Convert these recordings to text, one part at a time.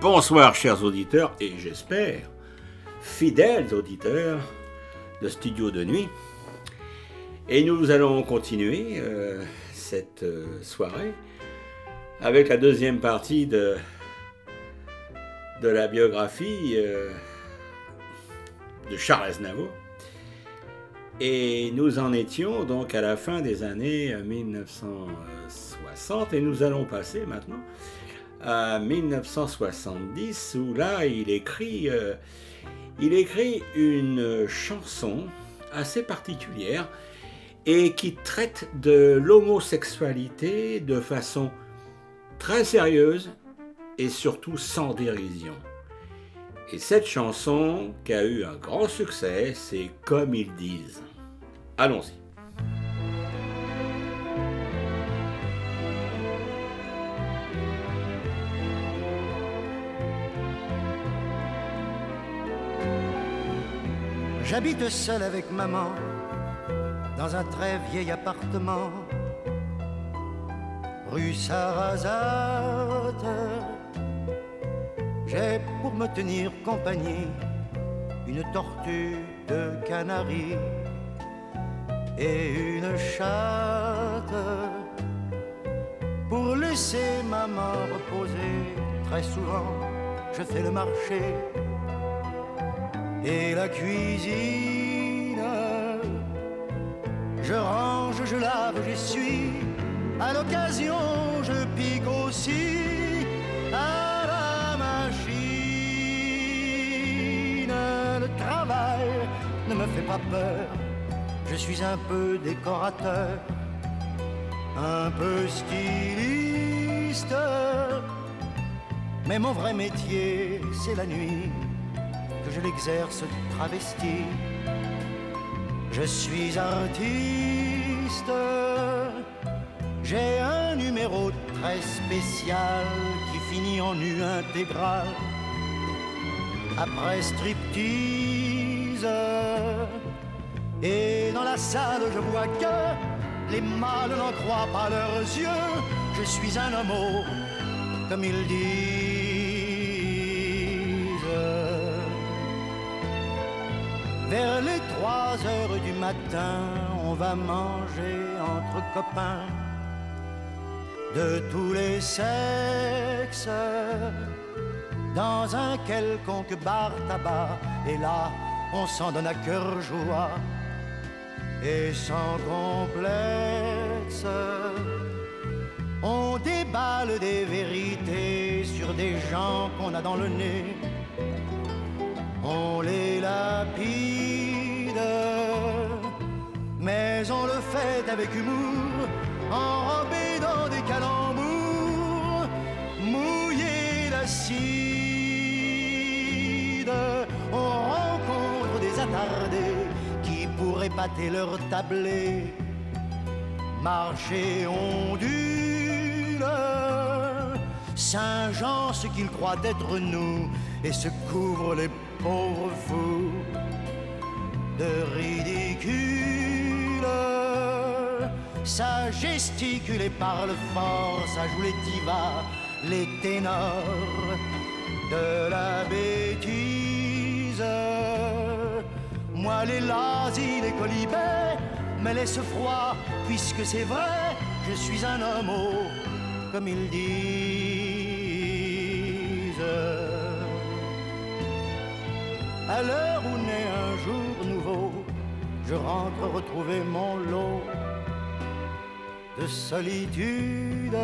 bonsoir chers auditeurs et j'espère fidèles auditeurs de Studio de Nuit. Et nous allons continuer euh, cette euh, soirée avec la deuxième partie de, de la biographie euh, de Charles Aznavour. Et nous en étions donc à la fin des années 1960 et nous allons passer maintenant à 1970 où là il écrit, euh, il écrit une chanson assez particulière et qui traite de l'homosexualité de façon très sérieuse et surtout sans dérision. Et cette chanson qui a eu un grand succès, c'est Comme ils disent. Allons-y. J'habite seul avec maman dans un très vieil appartement, rue Sarrazate. J'ai pour me tenir compagnie une tortue de Canaries et une chatte pour laisser maman reposer. Très souvent, je fais le marché et la cuisine. Je range, je lave, j'essuie. À l'occasion, je pique aussi à la machine. Le travail ne me fait pas peur. Je suis un peu décorateur, un peu styliste. Mais mon vrai métier, c'est la nuit je l'exerce travesti. Je suis artiste, j'ai un numéro très spécial qui finit en nu intégral. Après striptease, et dans la salle je vois que les mâles n'en croient pas leurs yeux. Je suis un homme, comme ils disent. Vers les trois heures du matin, on va manger entre copains de tous les sexes dans un quelconque bar tabac. Et là, on s'en donne à cœur joie et sans complexe. On déballe des vérités sur des gens qu'on a dans le nez on les lapide, mais on le fait avec humour, enrobé dans des calembours, mouillé d'acide. On rencontre des attardés qui pourraient pâter leur tablé, marcher ondule. Saint-Jean, ce qu'il croit être nous, et se couvre les pauvres fous de ridicule. Ça gesticule et parle fort, ça joue les divas, les ténors de la bêtise. Moi, les lazis, les colibets, me laisse froid, puisque c'est vrai, je suis un homme, comme ils disent. À l'heure où naît un jour nouveau, je rentre retrouver mon lot de solitude.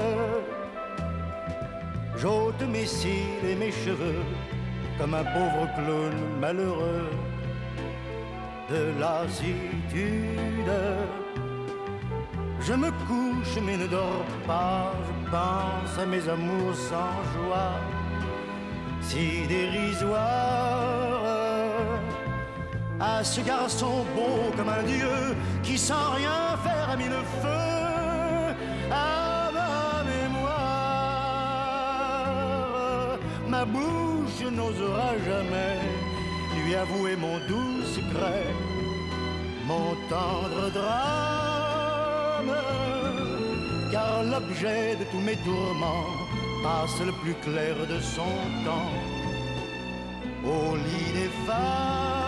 J'ôte mes cils et mes cheveux comme un pauvre clown malheureux de lassitude. Je me couche mais ne dors pas, je pense à mes amours sans joie, si dérisoires à ce garçon beau comme un dieu qui sans rien faire a mis le feu à ma mémoire. Ma bouche n'osera jamais lui avouer mon doux secret, mon tendre drame, car l'objet de tous mes tourments passe le plus clair de son temps au lit des femmes.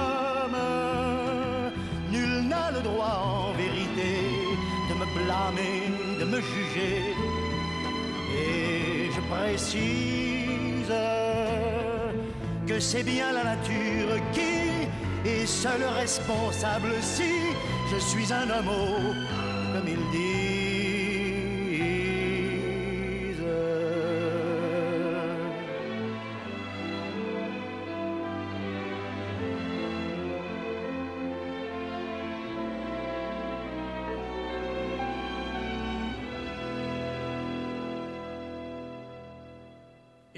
Droit en vérité de me blâmer, de me juger. Et je précise que c'est bien la nature qui est seule responsable si je suis un homme, comme il dit.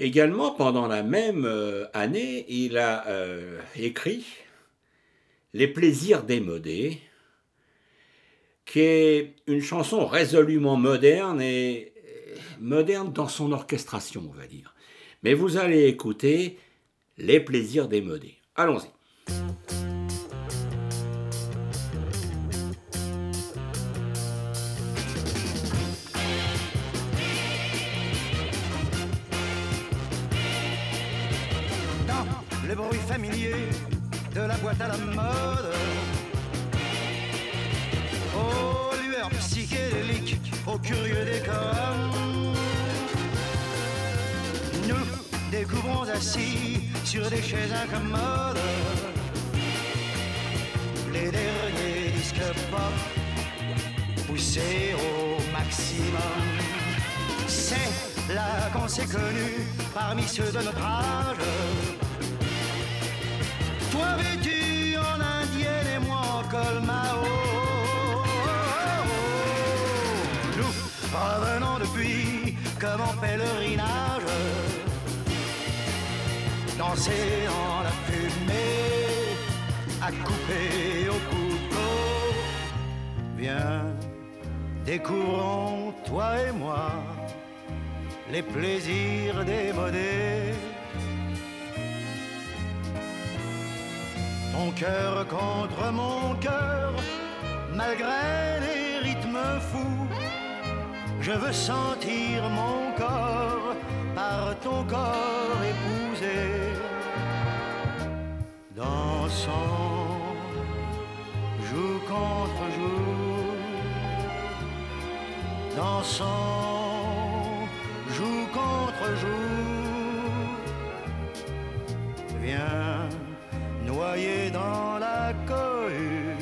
Également, pendant la même euh, année, il a euh, écrit Les plaisirs démodés, qui est une chanson résolument moderne et euh, moderne dans son orchestration, on va dire. Mais vous allez écouter Les plaisirs démodés. Allons-y. Nous découvrons assis sur des chaises incommodes les derniers disques pop poussés au maximum. C'est là qu'on s'est connu parmi ceux de notre âge toi vêtu en indienne et moi en col Mao. Nous revenons depuis comme en danser dans la fumée, à couper au couteau. Viens, découvrons toi et moi les plaisirs démodés Mon cœur contre mon cœur, malgré les rythmes fous, je veux sentir mon corps par ton corps Dansant, joue contre joue, dansant, joue contre joue. Viens noyé dans la cohue,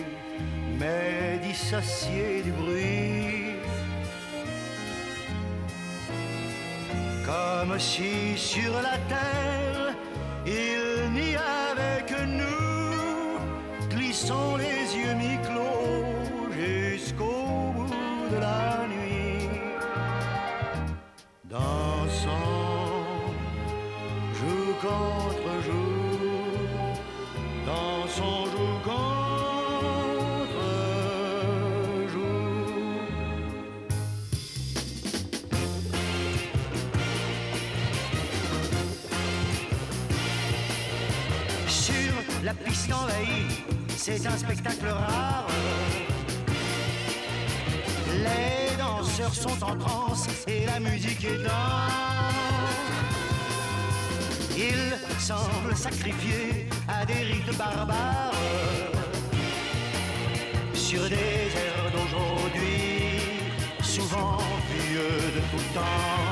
mais dissocié du bruit. Comme si sur la terre il n'y avait que nous, glissons les yeux mi-clos jusqu'au bout de la nuit. Dansant, joue la piste envahie, c'est un spectacle rare. Les danseurs sont en transe et la musique est dans. Il semble sacrifier à des rites barbares sur des airs d'aujourd'hui, souvent vieux de tout temps.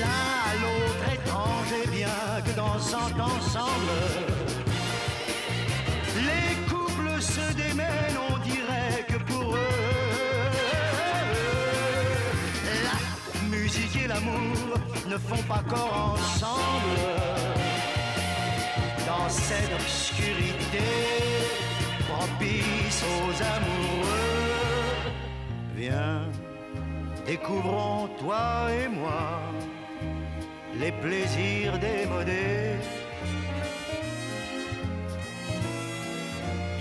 L'un à l'autre étrange et bien que dansant ensemble, on dirait que pour eux, la musique et l'amour ne font pas corps ensemble dans cette obscurité propice aux amoureux. Viens, découvrons toi et moi les plaisirs démodés.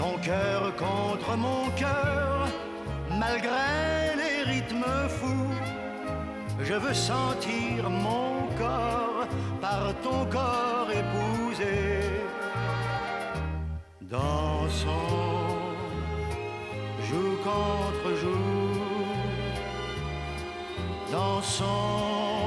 Ton cœur contre mon cœur, malgré les rythmes fous je veux sentir mon corps par ton corps épousé. Dansons, joue contre joue, dansons,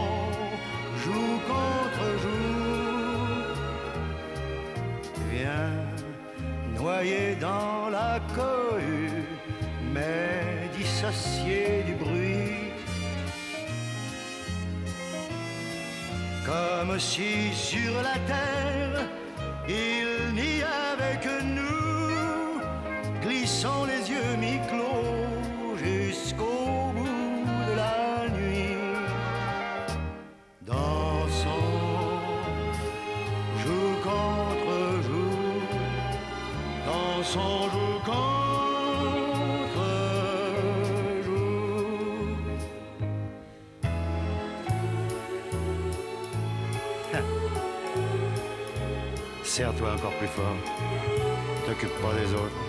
noyé dans la cohue, mais dissocié du bruit. Comme si sur la terre il n'y avait que nous, glissant les yeux mi-clos dansons jour contre jour. Serre-toi encore plus fort. T'occupe pas des autres.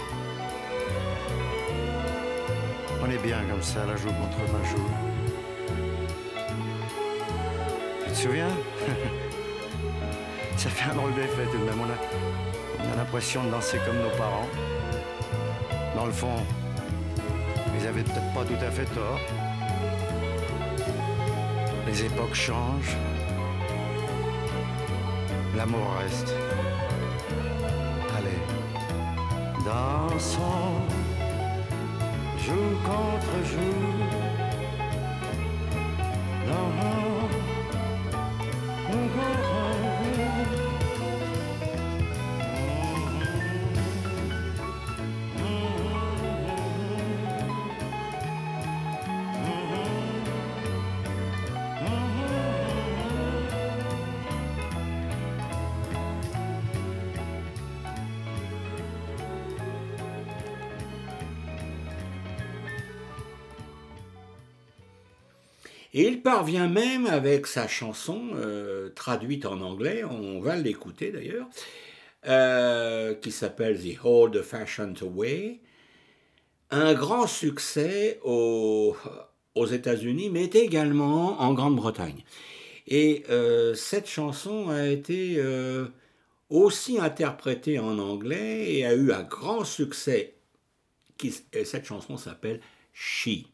On est bien comme ça, la joue contre ma joue. Tu te souviens? Ça fait un drôle d'effet tout de même. On a, on a l'impression de danser comme nos parents. Dans le fond, ils avaient peut-être pas tout à fait tort. Les époques changent. L'amour reste. Allez, dansons, jour contre jour. Et il parvient même avec sa chanson euh, traduite en anglais, on va l'écouter d'ailleurs, euh, qui s'appelle The Old Fashioned Way, un grand succès aux, États-Unis, mais également en Grande-Bretagne. Et euh, cette chanson a été aussi interprétée en anglais et a eu un grand succès. Cette chanson s'appelle She,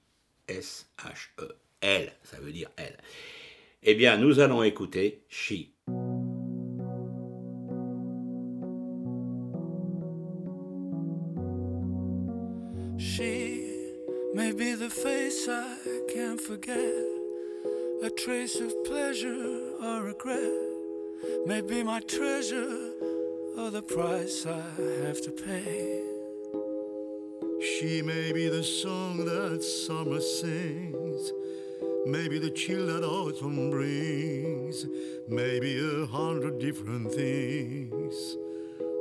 S-H-E. Elle, ça veut dire elle. Eh bien, nous allons écouter She. She may be the face I can't forget, a trace of pleasure or regret, may be my treasure or the price I have to pay. She may be the song that summer sings, maybe the chill that autumn brings, maybe a hundred different things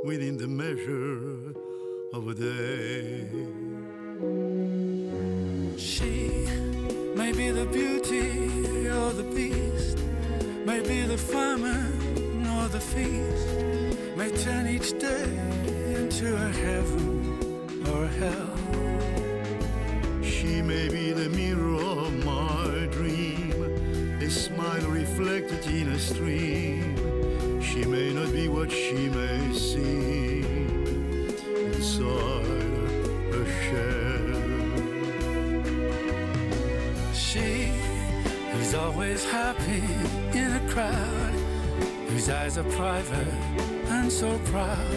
within the measure of a day. She may be the beauty or the beast, may be the famine or the feast, may turn each day into a heaven or a hell. She may be the mirror smile reflected in a stream. She may not be what she may seem inside a shell. She who's always happy in a crowd, whose eyes are private and so proud,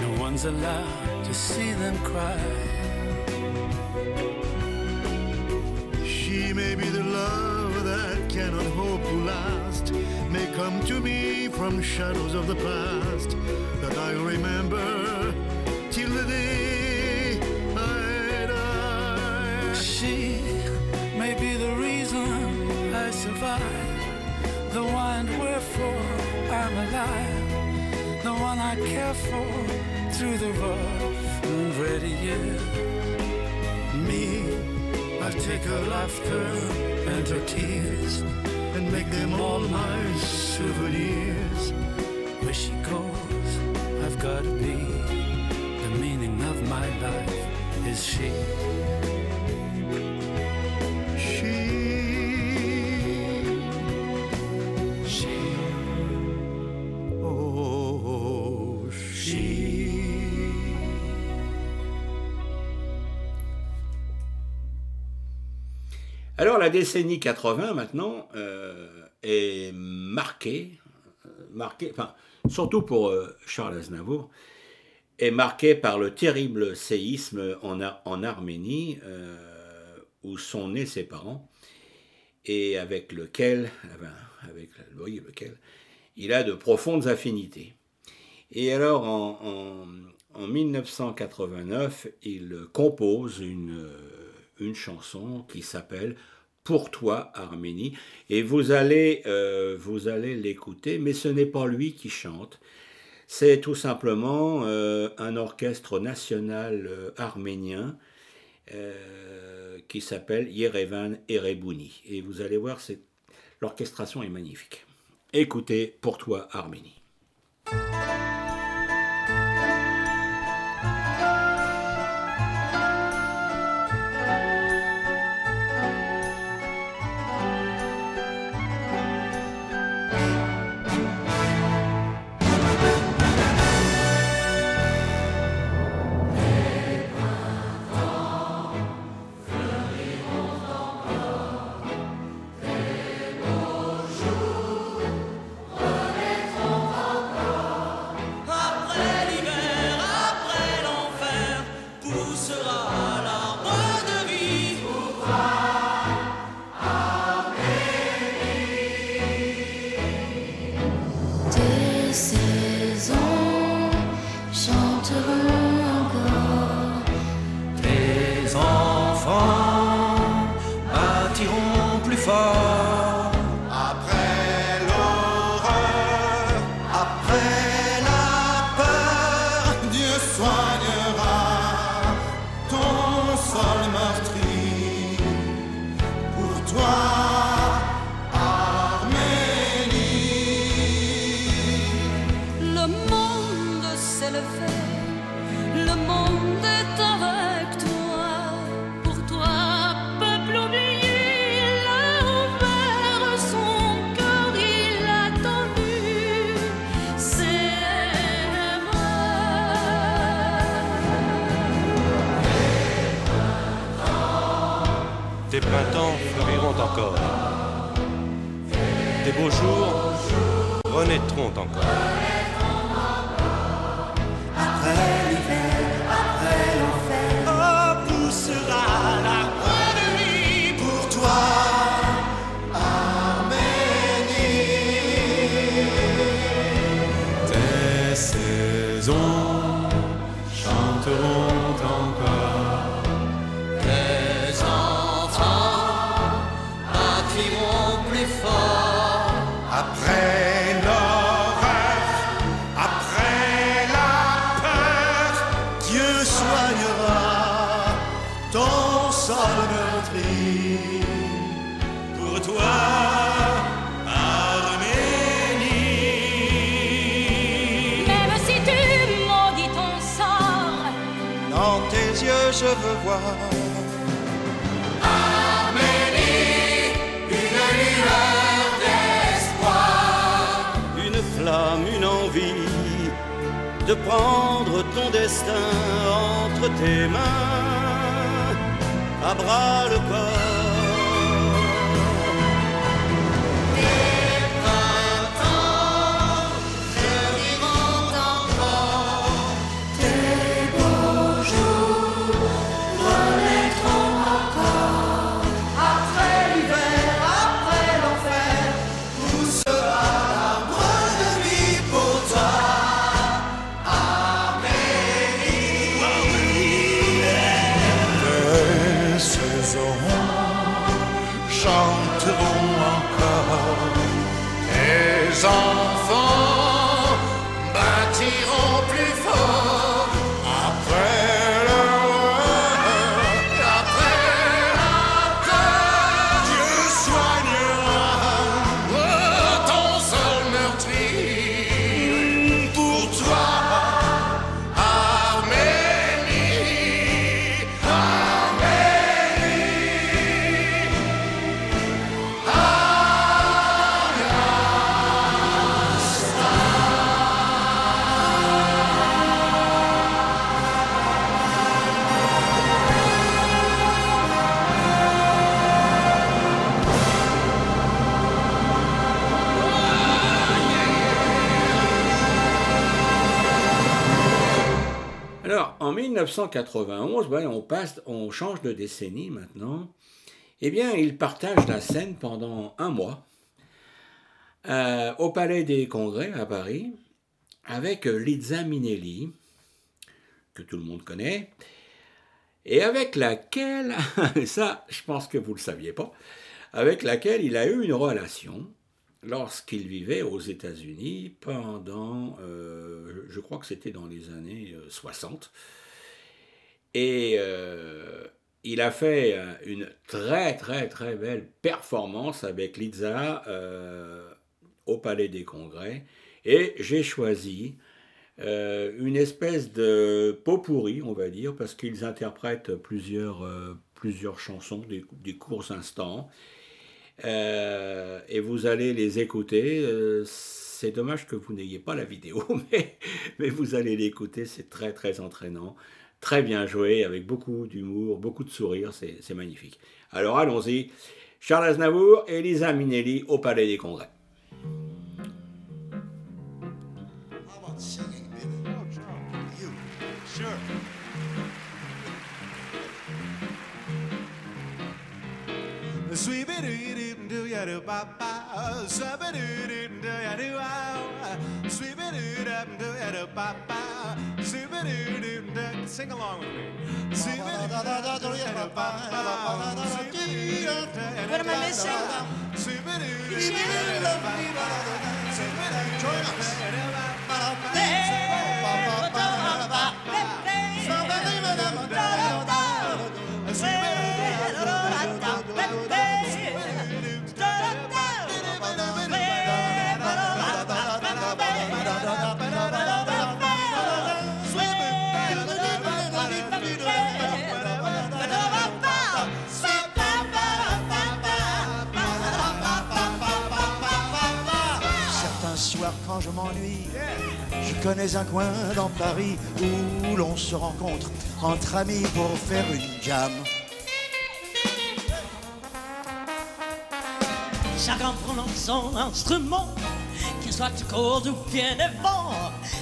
no one's allowed to see them cry. Cannot hope to last, may come to me from shadows of the past that I'll remember till the day I die. She may be the reason I survive, the and wherefore I'm alive, the one I care for through the rough and ready years. Me, I'll take her laughter and her tears and make them all my souvenirs. Where she goes, I've gotta be. The meaning of my life is. She, la décennie 80 maintenant euh, est marquée, euh, marquée, enfin surtout pour euh, Charles Aznavour, est marqué par le terrible séisme en, en Arménie, où sont nés ses parents, et avec lequel, avec lequel il a de profondes affinités. Et alors, en, en, 1989, il compose une chanson qui s'appelle Pour toi, Arménie. Et vous allez, euh, vous allez l'écouter, mais ce n'est pas lui qui chante. C'est tout simplement euh, un orchestre national euh, arménien qui s'appelle Yerevan Erebouni. Et vous allez voir, l'orchestration est magnifique. Écoutez Pour toi, Arménie. printemps fleuriront encore. Des beaux jours renaîtront encore. Saison 1991, ben, on, passe, on change de décennie maintenant. Eh bien, il partage la scène pendant un mois euh, au Palais des Congrès à Paris avec Liza Minnelli, que tout le monde connaît, et avec laquelle, ça je pense que vous ne le saviez pas, avec laquelle il a eu une relation lorsqu'il vivait aux États-Unis pendant, euh, je crois que c'était dans les années 60. Euh, et euh, il a fait une très très très belle performance avec Liza au Palais des Congrès. Et j'ai choisi une espèce de pot pourri, on va dire, parce qu'ils interprètent plusieurs, plusieurs chansons, des, des courts instants. Euh, et vous allez les écouter. Euh, c'est dommage que vous n'ayez pas la vidéo, mais, mais vous allez l'écouter, c'est très très entraînant, très bien joué, avec beaucoup d'humour, beaucoup de sourire, c'est magnifique. Alors allons-y, Charles Aznavour et Lisa Minelli au Palais des Congrès. Sing along with me. What am I missing? Sweep doo. Connais un coin dans Paris où l'on se rencontre entre amis pour faire une jam. Chacun prenant son instrument, qu'il soit tout court ou bien devant,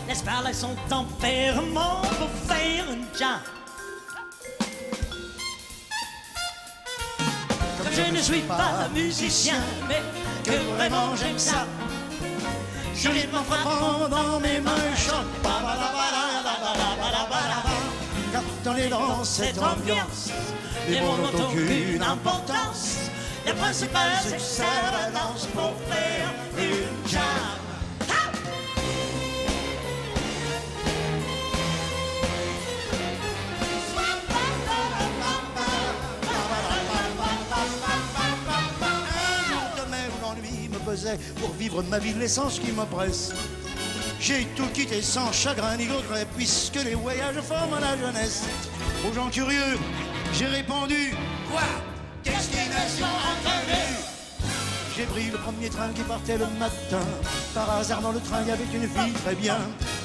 laisse parler son tempérament pour faire une jam. Comme je ne suis pas musicien, mais que vraiment j'aime ça. Je rythme frappant dans mes mains chante. Car dans les danses, cette ambiance, les mots n'ont aucune importance. Le principal, c'est que ça danse pour faire. Une pour vivre ma vie l'essence qui m'oppresse. J'ai tout quitté sans chagrin ni regret, puisque les voyages forment la jeunesse. Aux gens curieux, j'ai répondu Quoi? Destination inconnue j'ai pris le premier train qui partait le matin. Par hasard dans le train, il y avait une fille très bien.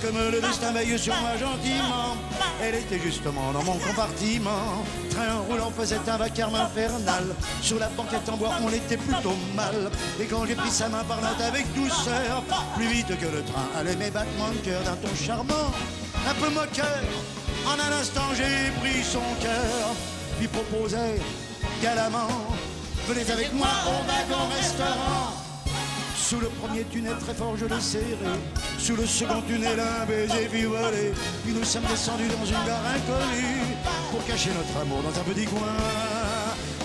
Comme le destin veille sur moi gentiment. Elle était justement dans mon compartiment. Train roulant faisait un vacarme infernal. Sur la banquette en bois, on était plutôt mal. Et quand j'ai pris sa main parlant avec douceur, plus vite que le train allait mes battements de cœur d'un ton charmant, un peu moqueur. En un instant, j'ai pris son cœur, lui proposais galamment Venez avec moi au wagon restaurant. Sous le premier tunnel très fort je l'ai serré. Sous le second tunnel un baiser puis volé. Puis nous sommes descendus dans une gare inconnue Pour cacher notre amour dans un petit coin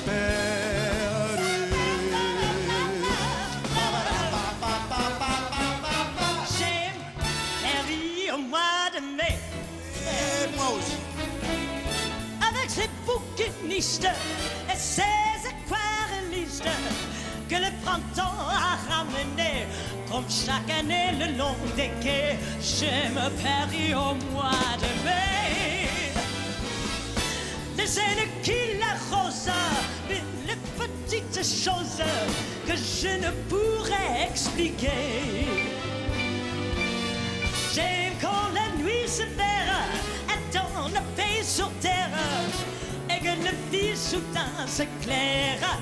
perdu. Au mois de mai. Et moi aussi. Avec ses bouquinistes et ses que le printemps a ramené comme chaque année le long des quais. J'aime Paris au mois de mai. Les ailes qui l'arrosent, les petites choses que je ne pourrais expliquer. J'aime quand la nuit se perd dans le pays sur terre et que le vie soudain s'éclaire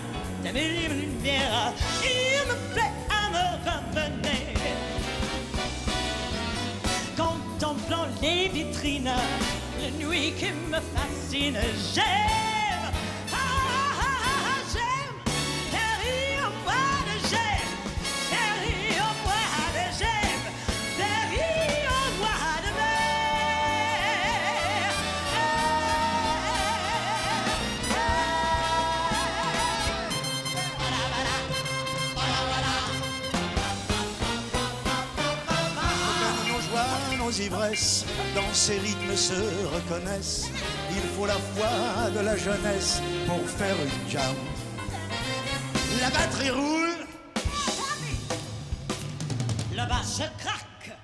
mille lumières, il me plaît à me ramener. Contemplant les vitrines la nuit qui me fascine. J'aime, ivresses, dans ces rythmes se reconnaissent. Il faut la foi de la jeunesse pour faire une jam. La batterie roule, Le bas se craque.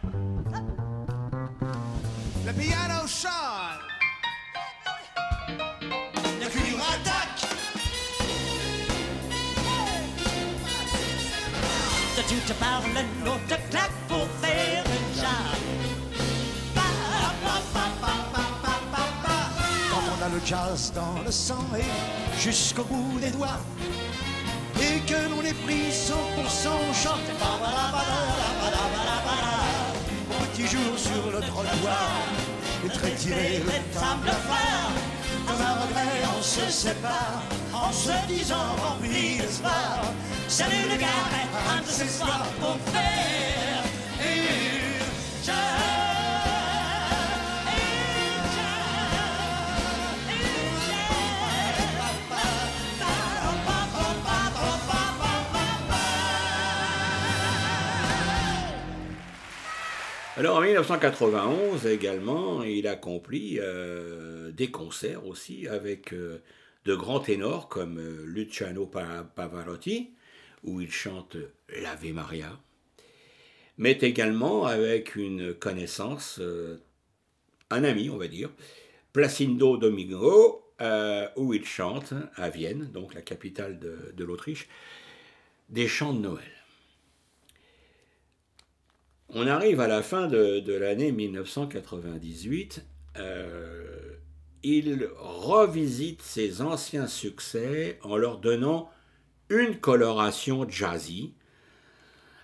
le piano chante, le cuivre attaque. De toutes parts, le l'autre claque pour jazz dans le sang et jusqu'au bout des doigts. Et que l'on est pris 100% chante. Au petit jour sur le trottoir, et très tiré le les tables phare. Comme un regret, on se sépare en se disant rempli d'espoir. Salut le gars, un de ce soir pour faire Alors en 1991 également, il accomplit euh, des concerts aussi avec euh, de grands ténors comme euh, Luciano Pa- Pavarotti, où il chante l'Ave Maria, mais également avec une connaissance, un ami on va dire, Placido Domingo, où il chante à Vienne, donc la capitale de l'Autriche, des chants de Noël. On arrive à la fin de, l'année 1998. euh, il revisite ses anciens succès en leur donnant une coloration jazzy.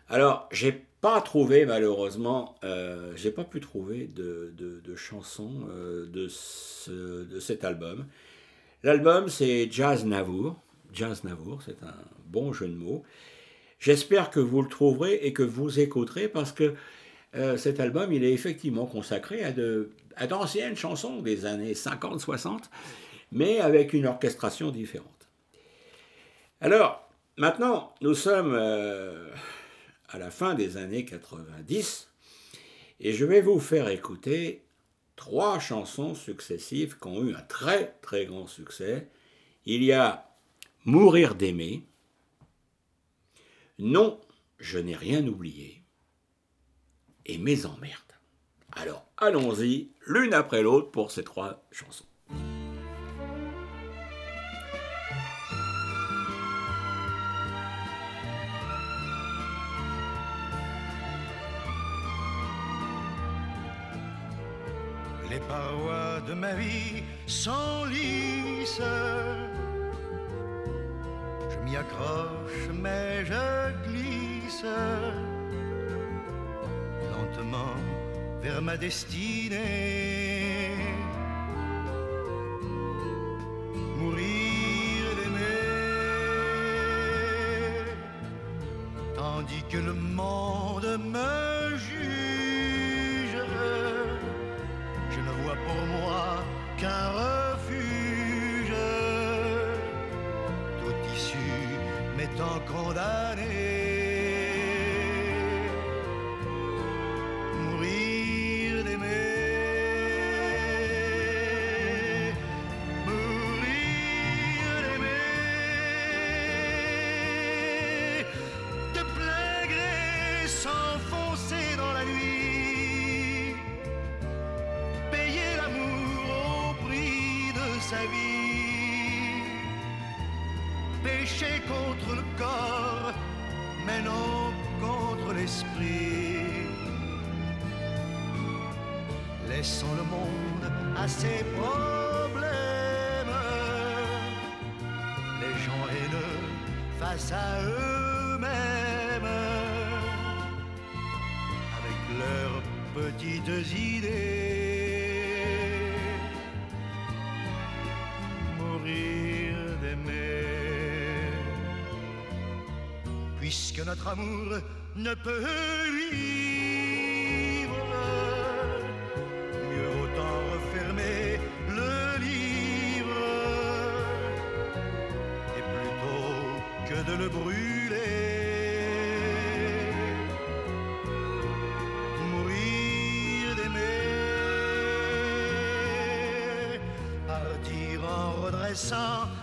Alors, j'ai pas trouvé malheureusement, euh, j'ai pas pu trouver de, de- chansons euh, de, ce- de cet album. L'album c'est Jazz Navour. Jazz Navour, c'est un bon jeu de mots. J'espère que vous le trouverez et que vous écouterez parce que euh, cet album, il est effectivement consacré à, de, à d'anciennes chansons des années 50-60, mais avec une orchestration différente. Alors, maintenant, nous sommes euh, à la fin des années 90 et je vais vous faire écouter trois chansons successives qui ont eu un très très grand succès. Il y a Mourir d'aimer, non, je n'ai rien oublié. Et mes emmerdes. Alors, allons-y, l'une après l'autre pour ces trois chansons. Les parois de ma vie sont lisses. M'y accroche, mais je glisse lentement vers ma destinée. Mourir d'aimer, tandis que le monde me juge. Je ne vois pour moi qu'un の子だ ses problèmes. Les gens haineux face à eux-mêmes, avec leurs petites idées, mourir d'aimer. Puisque notre amour ne peut lui en redressant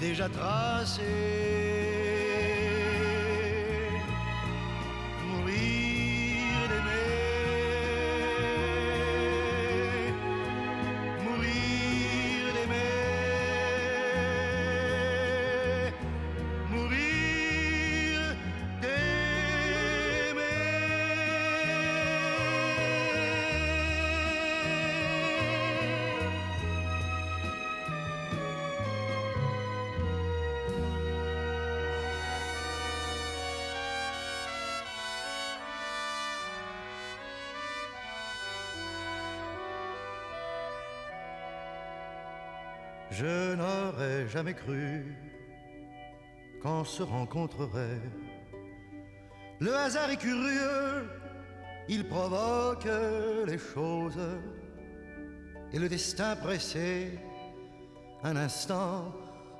déjà tracée. Je n'aurais jamais cru qu'on se rencontrerait. Le hasard est curieux, il provoque les choses. Et le destin pressé, un instant,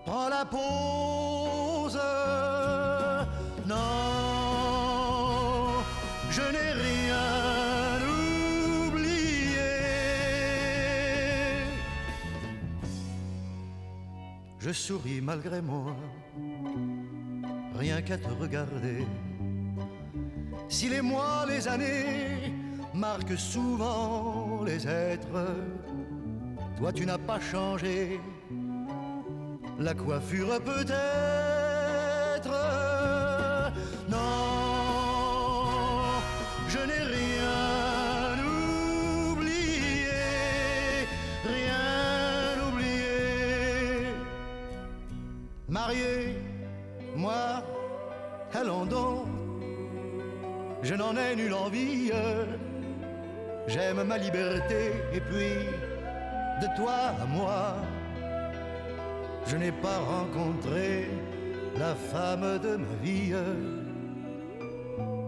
prend la pause. Je souris malgré moi, rien qu'à te regarder. Si les mois, les années marquent souvent les êtres, toi tu n'as pas changé. La coiffure peut-être. J'aime ma liberté et puis de toi à moi, je n'ai pas rencontré la femme de ma vie.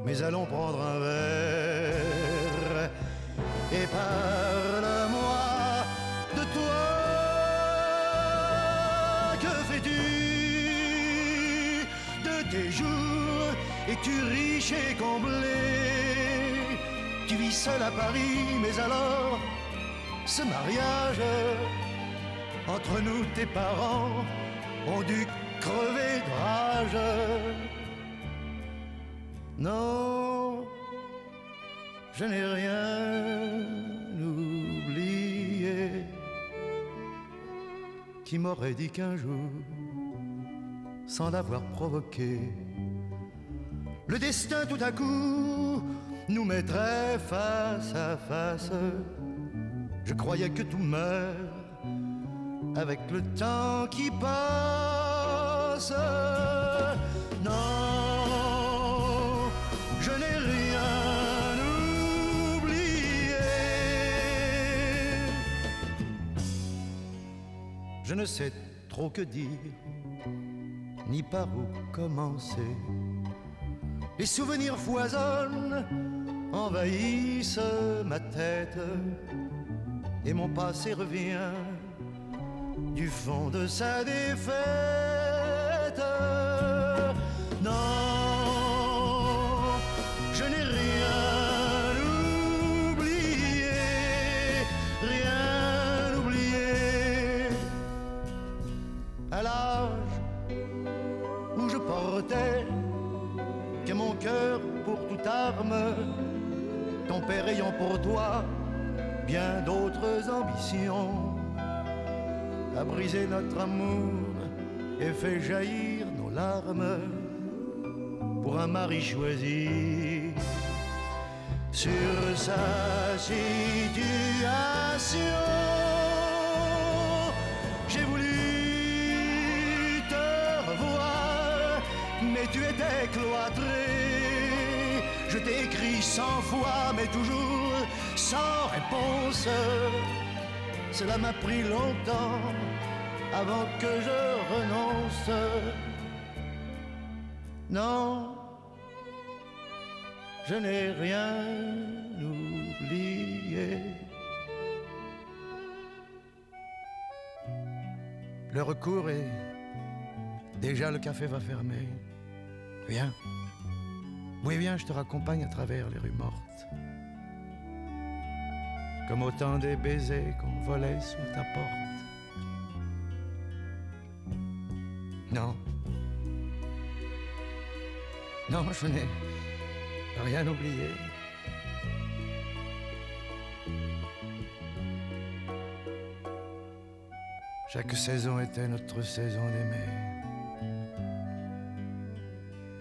Mais allons prendre un verre et parle-moi de toi. Que fais-tu de tes jours? Es-tu riche et comblé? Seul à Paris, mais alors ce mariage entre nous, tes parents ont dû crever de rage. Non, je n'ai rien oublié. Qui m'aurait dit qu'un jour, sans l'avoir provoqué, le destin tout à coup nous mettrait face à face. Je croyais que tout meurt avec le temps qui passe. Non, je n'ai rien oublié. Je ne sais trop que dire, ni par où commencer. Les souvenirs foisonnent, envahissent ma tête et mon passé revient du fond de sa défaite. Non, je n'ai rien oublié, rien oublié. À l'âge où je portais que mon cœur pour toute arme ton père ayant pour toi bien d'autres ambitions, a brisé notre amour et fait jaillir nos larmes pour un mari choisi sur sa situation. J'ai voulu te revoir, mais tu étais cloîtré. Cent fois, mais toujours sans réponse. Cela m'a pris longtemps avant que je renonce. Non, je n'ai rien oublié. Le recours est déjà le café va fermer. Viens. Oui, viens, je te raccompagne à travers les rues mortes. Comme autant des baisers qu'on volait sous ta porte. Non. Non, je n'ai rien oublié. Chaque saison était notre saison d'aimer.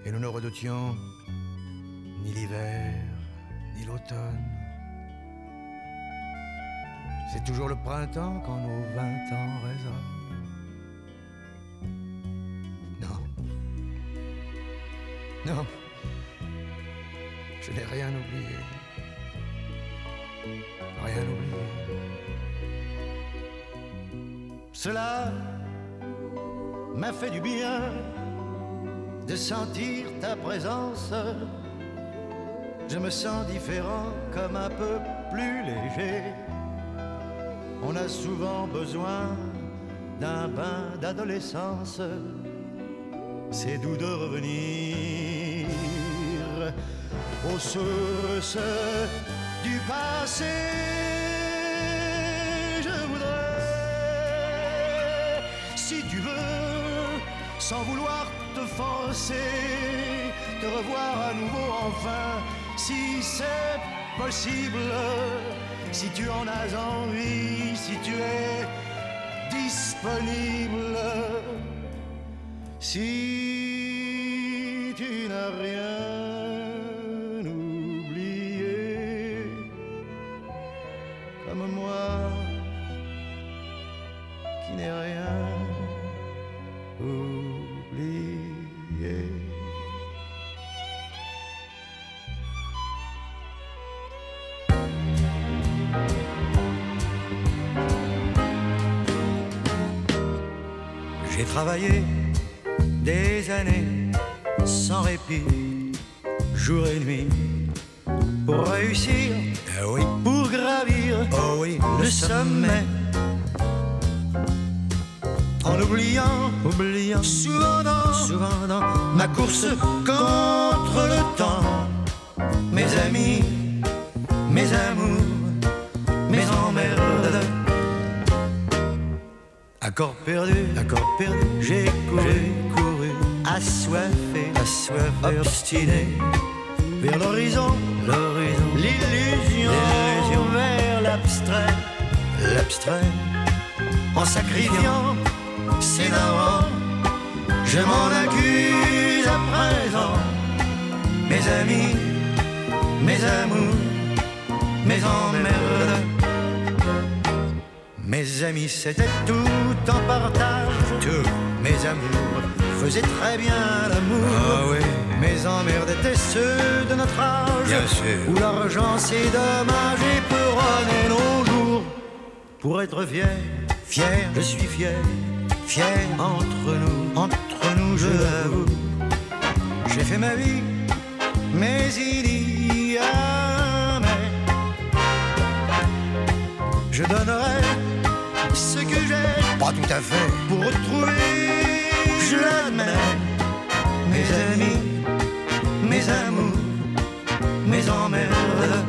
Et nous ne redoutions ni l'hiver, ni l'automne. C'est toujours le printemps quand nos vingt ans résonnent. Non. Non. Je n'ai rien oublié. Rien oublié. Cela m'a fait du bien de sentir ta présence. Je me sens différent, comme un peu plus léger. On a souvent besoin d'un bain d'adolescence. C'est doux de revenir aux sources du passé. Je voudrais, si tu veux, sans vouloir te forcer, te revoir à nouveau enfin, si c'est possible, si tu en as envie, si tu es disponible, si tu n'as rien travaillé des années sans répit, jour et nuit, pour réussir, oui, pour gravir, oh oui, le sommet. En oubliant, oubliant, souvent dans, souvent dans ma course contre le temps, mes amis, mes amours, Accord perdu, accord perdu, j'ai couru, couru, assoiffé, assoiffé, obstiné, vers l'horizon, l'horizon, l'illusion, l'illusion, vers l'abstrait, l'abstrait, en sacrifiant ses darons, je m'en accuse à présent, mes amis, mes amours, mes emmerdes. Mes amis, c'était tout en partage. Tous mes amours faisaient très bien l'amour. Ah oui. Mes emmerdes étaient ceux de notre âge. Bien sûr. Où l'argent, c'est dommage et peut nos jours. Pour être fier, fier, je suis fier. Fier entre nous, entre nous, je l'avoue. J'ai fait ma vie, mais il y a mais. Je donnerai ce que j'ai, pas tout à fait, pour retrouver, je l'admets, mes amis, mes amours, mes emmerdes.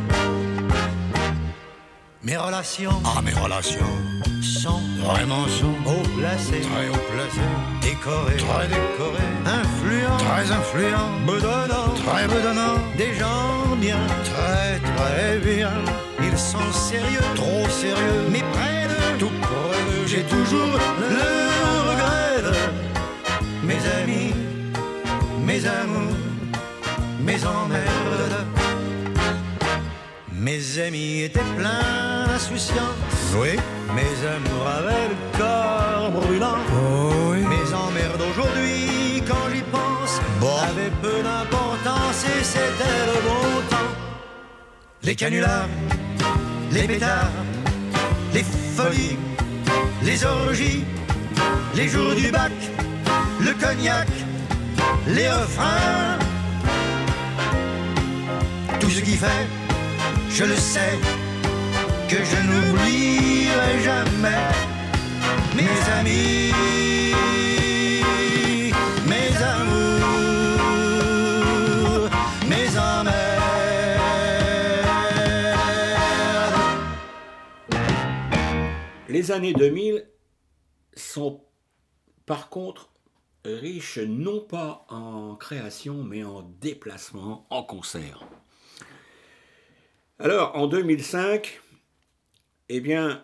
Mes relations, Ah, mes relations, sont vraiment sont haut placées, très haut placées, décorées, très décorées, influents, très influents, bedonnants, très bedonnants, des gens bien, très très bien, ils sont sérieux, trop sérieux, mais près de tout j'ai toujours le regret de mes amis, mes amours, mes emmerdes. Mes amis étaient pleins d'insouciance, Oui, mes amours avaient le corps brûlant. oh oui, Mes emmerdes aujourd'hui, quand j'y pense, Bon. avaient peu d'importance et c'était le bon temps. Les canulars, les pétards, les folies, les orgies, les jours du bac, le cognac, les refrains. Tout ce qui fait, je le sais, que je n'oublierai jamais mes amis, Les années 2000 sont par contre riches non pas en création mais en déplacement, en concert. Alors en 2005, eh bien,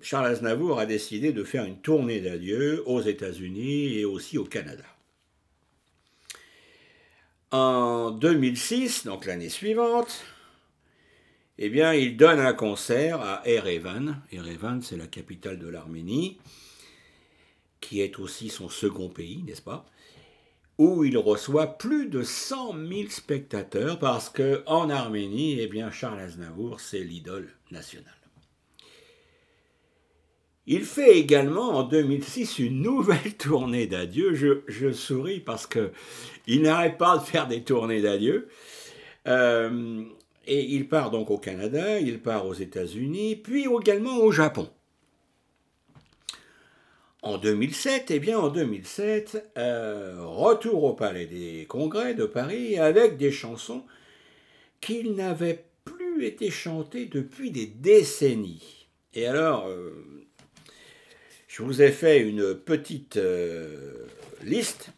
Charles Aznavour a décidé de faire une tournée d'adieu aux États-Unis et aussi au Canada. En 2006, donc l'année suivante, eh bien, il donne un concert à Erevan. Erevan, c'est la capitale de l'Arménie, qui est aussi son second pays, n'est-ce pas? Où il reçoit plus de 100 000 spectateurs, parce que en Arménie, eh bien, Charles Aznavour, c'est l'idole nationale. Il fait également en 2006 une nouvelle tournée d'adieu. Je, souris parce que il n'arrête pas de faire des tournées d'adieu. Euh, et il part donc au Canada, il part aux États-Unis, puis également au Japon. En 2007, eh bien en 2007, euh, retour au Palais des Congrès de Paris avec des chansons qui n'avaient plus été chantées depuis des décennies. Et alors, euh, je vous ai fait une petite euh, liste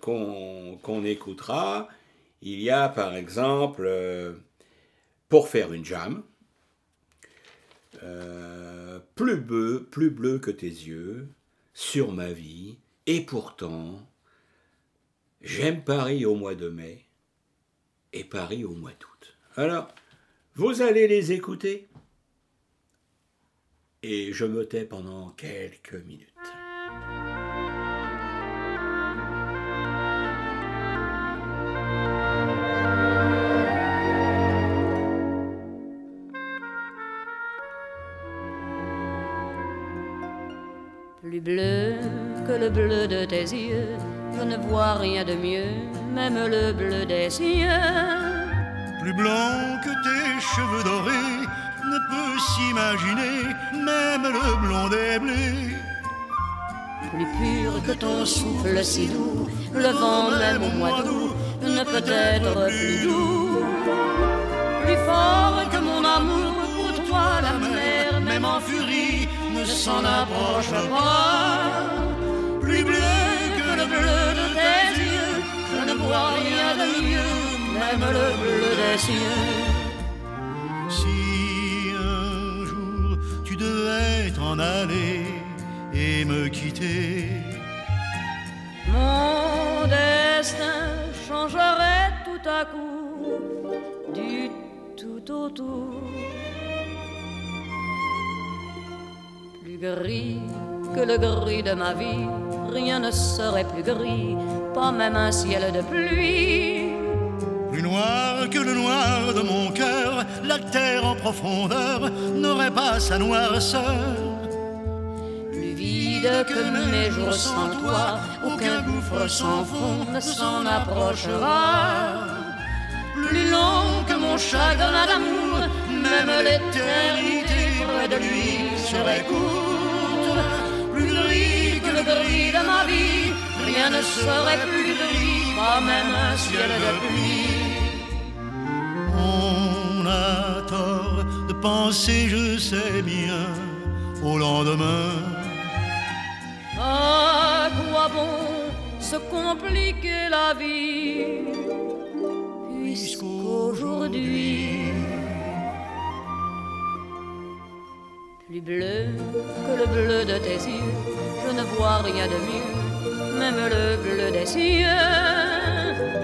qu'on qu'on écoutera. Il y a par exemple, euh, pour faire une jam, euh, plus bleu, plus bleu que tes yeux, sur ma vie, et pourtant, j'aime Paris au mois de mai, et Paris au mois d'août. Alors, vous allez les écouter, et je me tais pendant quelques minutes. Bleu que le bleu de tes yeux, je ne vois rien de mieux, même le bleu des cieux. Plus blanc que tes cheveux dorés ne peut s'imaginer, même le blond des blés. Plus pur que ton souffle si doux, le vent même au mois d'août ne peut être plus doux. Plus fort que mon amour pour toi, la mer, même en furie, s'en approche pas. Plus bleu que le bleu de tes yeux, je ne vois rien de mieux, même le bleu des cieux. Si un jour tu devais t'en aller et me quitter, Mon destin changerait tout à coup du tout au gris que le gris de ma vie, rien ne serait plus gris, pas même un ciel de pluie. plus noir que le noir de mon cœur, la terre en profondeur n'aurait pas sa noirceur. Plus vide que mes jours sans toi, aucun gouffre sans fond ne s'en approchera. Plus long que mon chagrin d'amour, même l'éternité près de lui serait courte. Le gris de ma vie, rien ne serait plus gris, pas même un ciel de pluie. On a tort de penser, je sais bien, au lendemain. À quoi bon se compliquer la vie puisqu'aujourd'hui plus bleu que le bleu de tes yeux, je ne vois rien de mieux, même le bleu des cieux.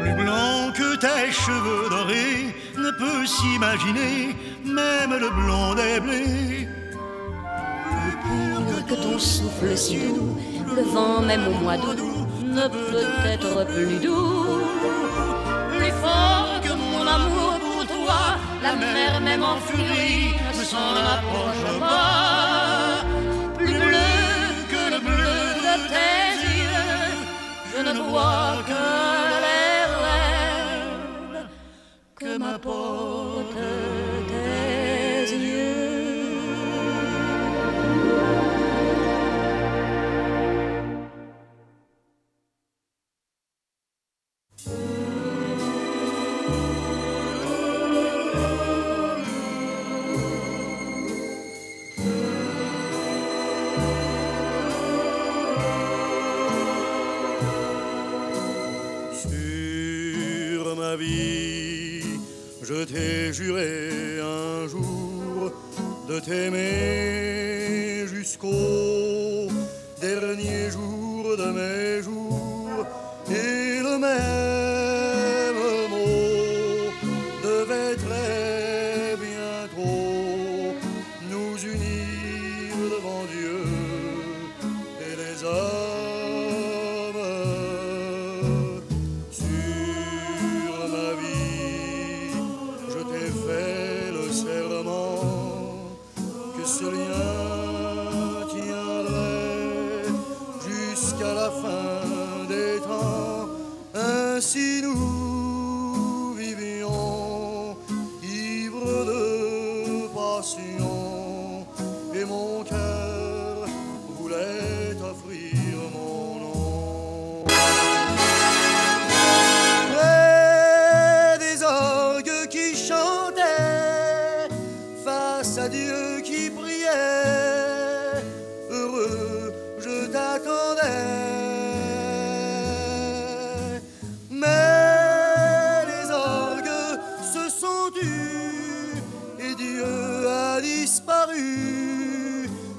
Plus blanc que tes cheveux dorés ne peut s'imaginer, même le blond des blés. Plus pur que ton souffle si doux, le vent même au mois d'août ne peut être plus doux. Plus fort que mon amour pour toi, la mer même en furie s'en approche pas. Plus bleu que le bleu de tes yeux, je ne vois que les rêves que m'apportent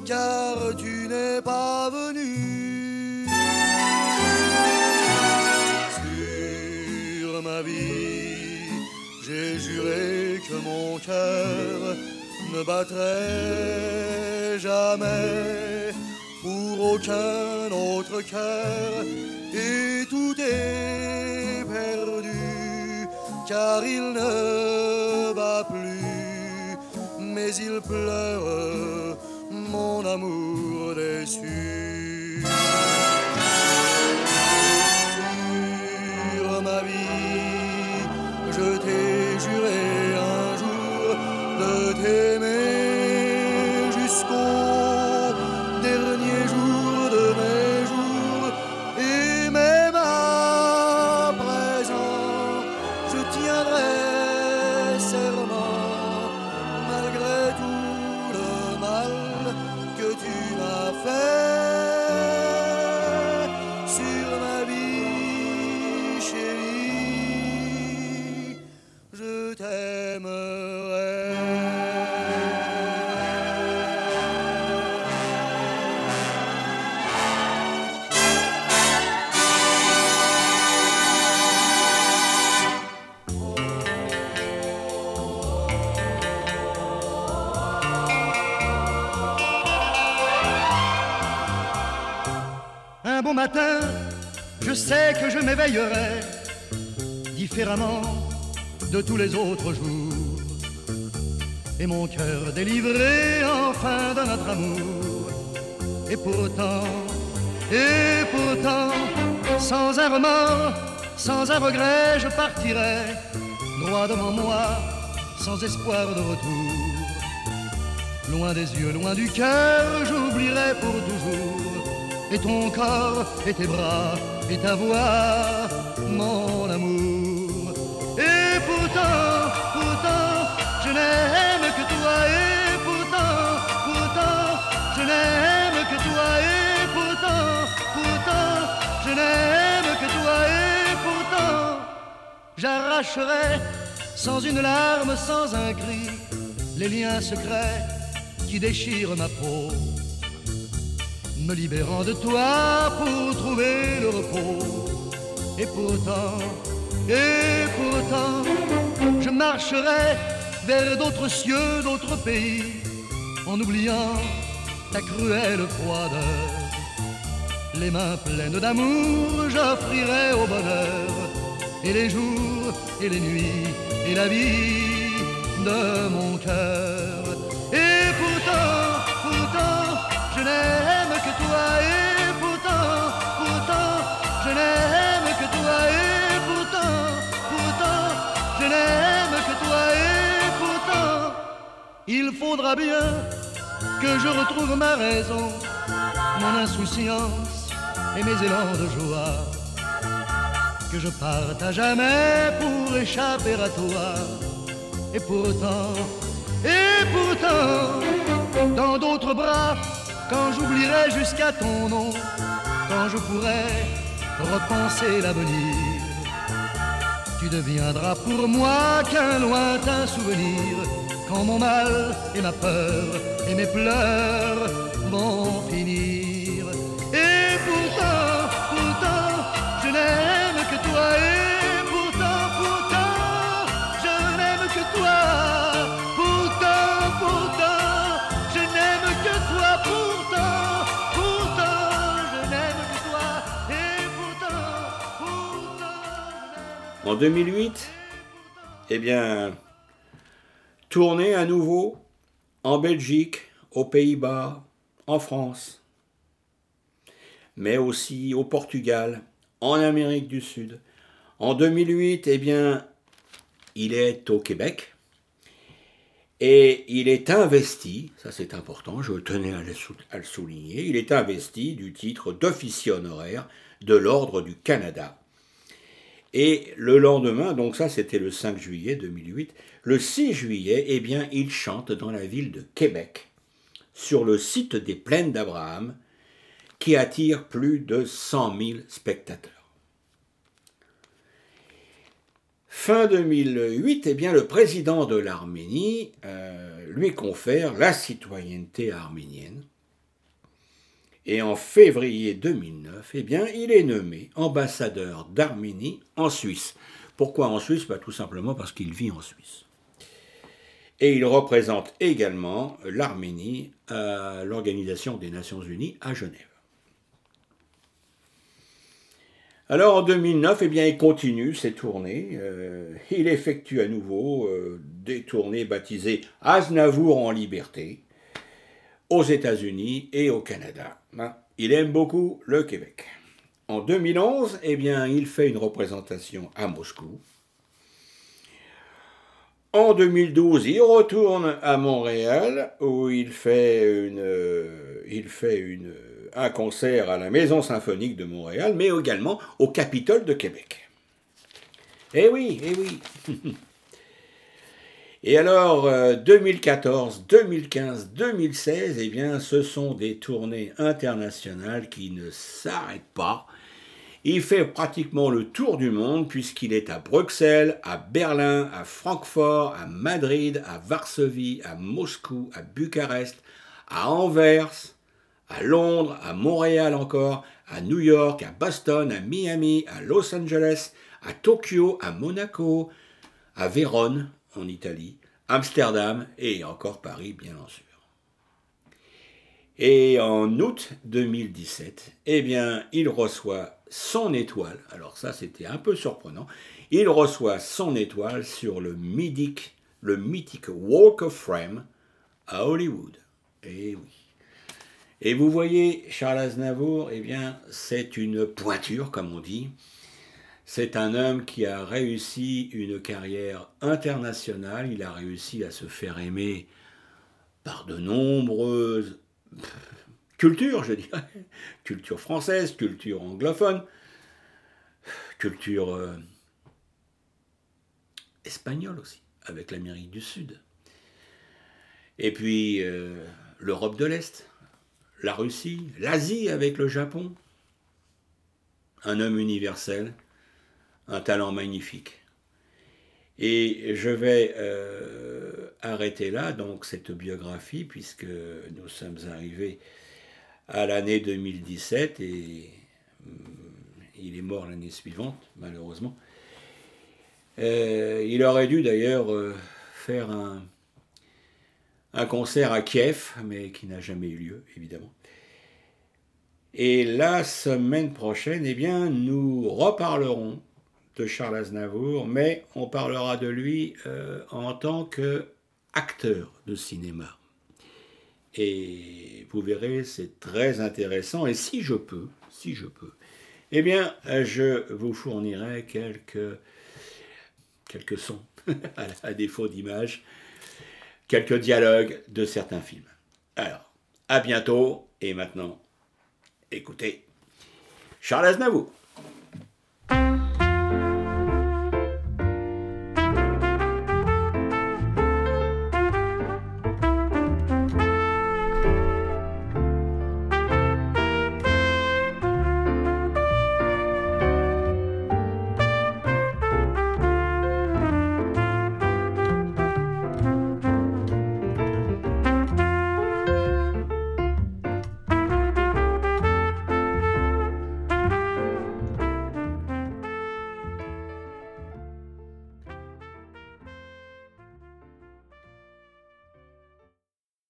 car tu n'es pas venu. Sur ma vie, j'ai juré que mon cœur ne battrait jamais pour aucun autre cœur et tout est perdu car il ne bat plus mais il pleure mon amour déçu. Sur ma vie, je t'ai juré un jour de t'aimer je sais que je m'éveillerai différemment de tous les autres jours. Et mon cœur délivré enfin de notre amour. Et pourtant, et pourtant, sans un remords, sans un regret, je partirai droit devant moi, sans espoir de retour. Loin des yeux, loin du cœur, j'oublierai pour toujours et ton corps et tes bras et ta voix, mon amour. Et pourtant, pourtant, je n'aime que toi. Et pourtant, pourtant, je n'aime que toi. Et pourtant, pourtant, je n'aime que toi. Et pourtant, j'arracherai sans une larme, sans un cri, les liens secrets qui déchirent ma peau me libérant de toi pour trouver le repos. Et pourtant, et pourtant, je marcherai vers d'autres cieux, d'autres pays, en oubliant ta cruelle froideur. Les mains pleines d'amour, j'offrirai au bonheur, et les jours, et les nuits, et la vie de mon cœur. Et pourtant, pourtant, je que toi, et pourtant, pourtant, je n'aime que toi, et pourtant, pourtant, je n'aime que toi, et pourtant, il faudra bien que je retrouve ma raison, mon insouciance et mes élans de joie. Que je parte à jamais pour échapper à toi. Et pourtant, et pourtant, dans d'autres bras, quand j'oublierai jusqu'à ton nom, quand je pourrai repenser l'avenir, tu deviendras pour moi qu'un lointain souvenir quand mon mal et ma peur et mes pleurs vont finir. En 2008, eh bien, tournée à nouveau en Belgique, aux Pays-Bas, en France, mais aussi au Portugal, en Amérique du Sud. En 2008, eh bien, il est au Québec et il est investi, ça c'est important, je tenais à le, à le souligner, il est investi du titre d'officier honoraire de l'Ordre du Canada. Et le lendemain, donc ça c'était le 5 juillet 2008, le 6 juillet, eh bien, il chante dans la ville de Québec, sur le site des Plaines d'Abraham, qui attire plus de 100 000 spectateurs. Fin 2008, eh bien, le président de l'Arménie euh, lui confère la citoyenneté arménienne. Et en février 2009, eh bien, il est nommé ambassadeur d'Arménie en Suisse. Pourquoi en Suisse? Bah, Tout simplement parce qu'il vit en Suisse. Et il représente également l'Arménie à l'Organisation des Nations Unies à Genève. Alors en 2009, eh bien, il continue ses tournées. Euh, il effectue à nouveau euh, des tournées baptisées Aznavour en liberté aux États-Unis et au Canada. Hein, Il aime beaucoup le Québec. En 2011, eh bien, il fait une représentation à Moscou. En 2012, il retourne à Montréal où il fait, euh, un concert à la Maison symphonique de Montréal, mais également au Capitole de Québec. Eh oui, eh oui. Et alors, euh, 2014, 2015, 2016, eh bien, ce sont des tournées internationales qui ne s'arrêtent pas. Il fait pratiquement le tour du monde puisqu'il est à Bruxelles, à Berlin, à Francfort, à Madrid, à Varsovie, à Moscou, à Bucarest, à Anvers, à Londres, à Montréal encore, à New York, à Boston, à Miami, à Los Angeles, à Tokyo, à Monaco, à Vérone en Italie, Amsterdam et encore Paris bien sûr. Et en août 2017, eh bien, il reçoit son étoile. Alors ça, c'était un peu surprenant. Il reçoit son étoile sur le mythique, le mythique Walk of Fame à Hollywood. Et oui. Et vous voyez, Charles Aznavour, eh bien, c'est une pointure, comme on dit. C'est un homme qui a réussi une carrière internationale. Il a réussi à se faire aimer par de nombreuses culture, je dirais. Culture française, culture anglophone, culture euh, espagnole aussi, avec l'Amérique du Sud. Et puis euh, l'Europe de l'Est, la Russie, l'Asie avec le Japon. Un homme universel, un talent magnifique. Et je vais arrêter là, donc, cette biographie, puisque nous sommes arrivés à l'année 2017 et hum, il est mort l'année suivante, malheureusement. il aurait dû d'ailleurs faire un, un concert à Kiev, mais qui n'a jamais eu lieu, évidemment. Et la semaine prochaine, eh bien, nous reparlerons Charles Aznavour, mais on parlera de lui euh, en tant qu'acteur de cinéma. Et vous verrez, c'est très intéressant. Et si je peux, si je peux, eh bien, je vous fournirai quelques, quelques sons, à défaut d'images, quelques dialogues de certains films. Alors, à bientôt, et maintenant, écoutez Charles Aznavour.